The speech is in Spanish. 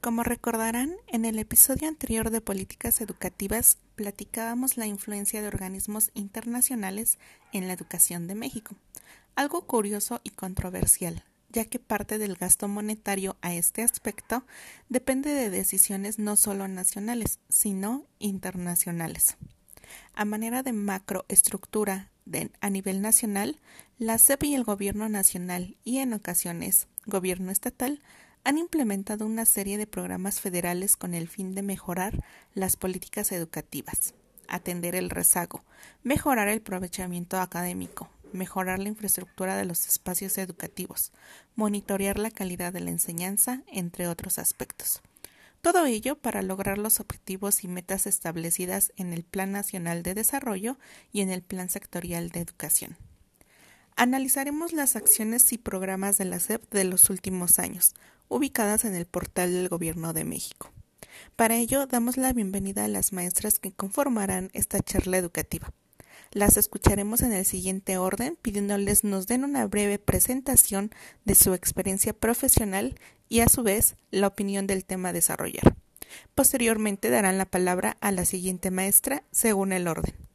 Como recordarán, en el episodio anterior de Políticas Educativas platicábamos la influencia de organismos internacionales en la educación de México, algo curioso y controversial, ya que parte del gasto monetario a este aspecto depende de decisiones no solo nacionales, sino internacionales. A manera de macroestructura a nivel nacional, la SEP y el Gobierno nacional y en ocasiones Gobierno estatal han implementado una serie de programas federales con el fin de mejorar las políticas educativas, atender el rezago, mejorar el aprovechamiento académico, mejorar la infraestructura de los espacios educativos, monitorear la calidad de la enseñanza, entre otros aspectos. Todo ello para lograr los objetivos y metas establecidas en el Plan Nacional de Desarrollo y en el Plan Sectorial de Educación. Analizaremos las acciones y programas de la SEP de los últimos años, ubicadas en el portal del Gobierno de México. Para ello, damos la bienvenida a las maestras que conformarán esta charla educativa. Las escucharemos en el siguiente orden, pidiéndoles nos den una breve presentación de su experiencia profesional y a su vez la opinión del tema a desarrollar. Posteriormente darán la palabra a la siguiente maestra según el orden.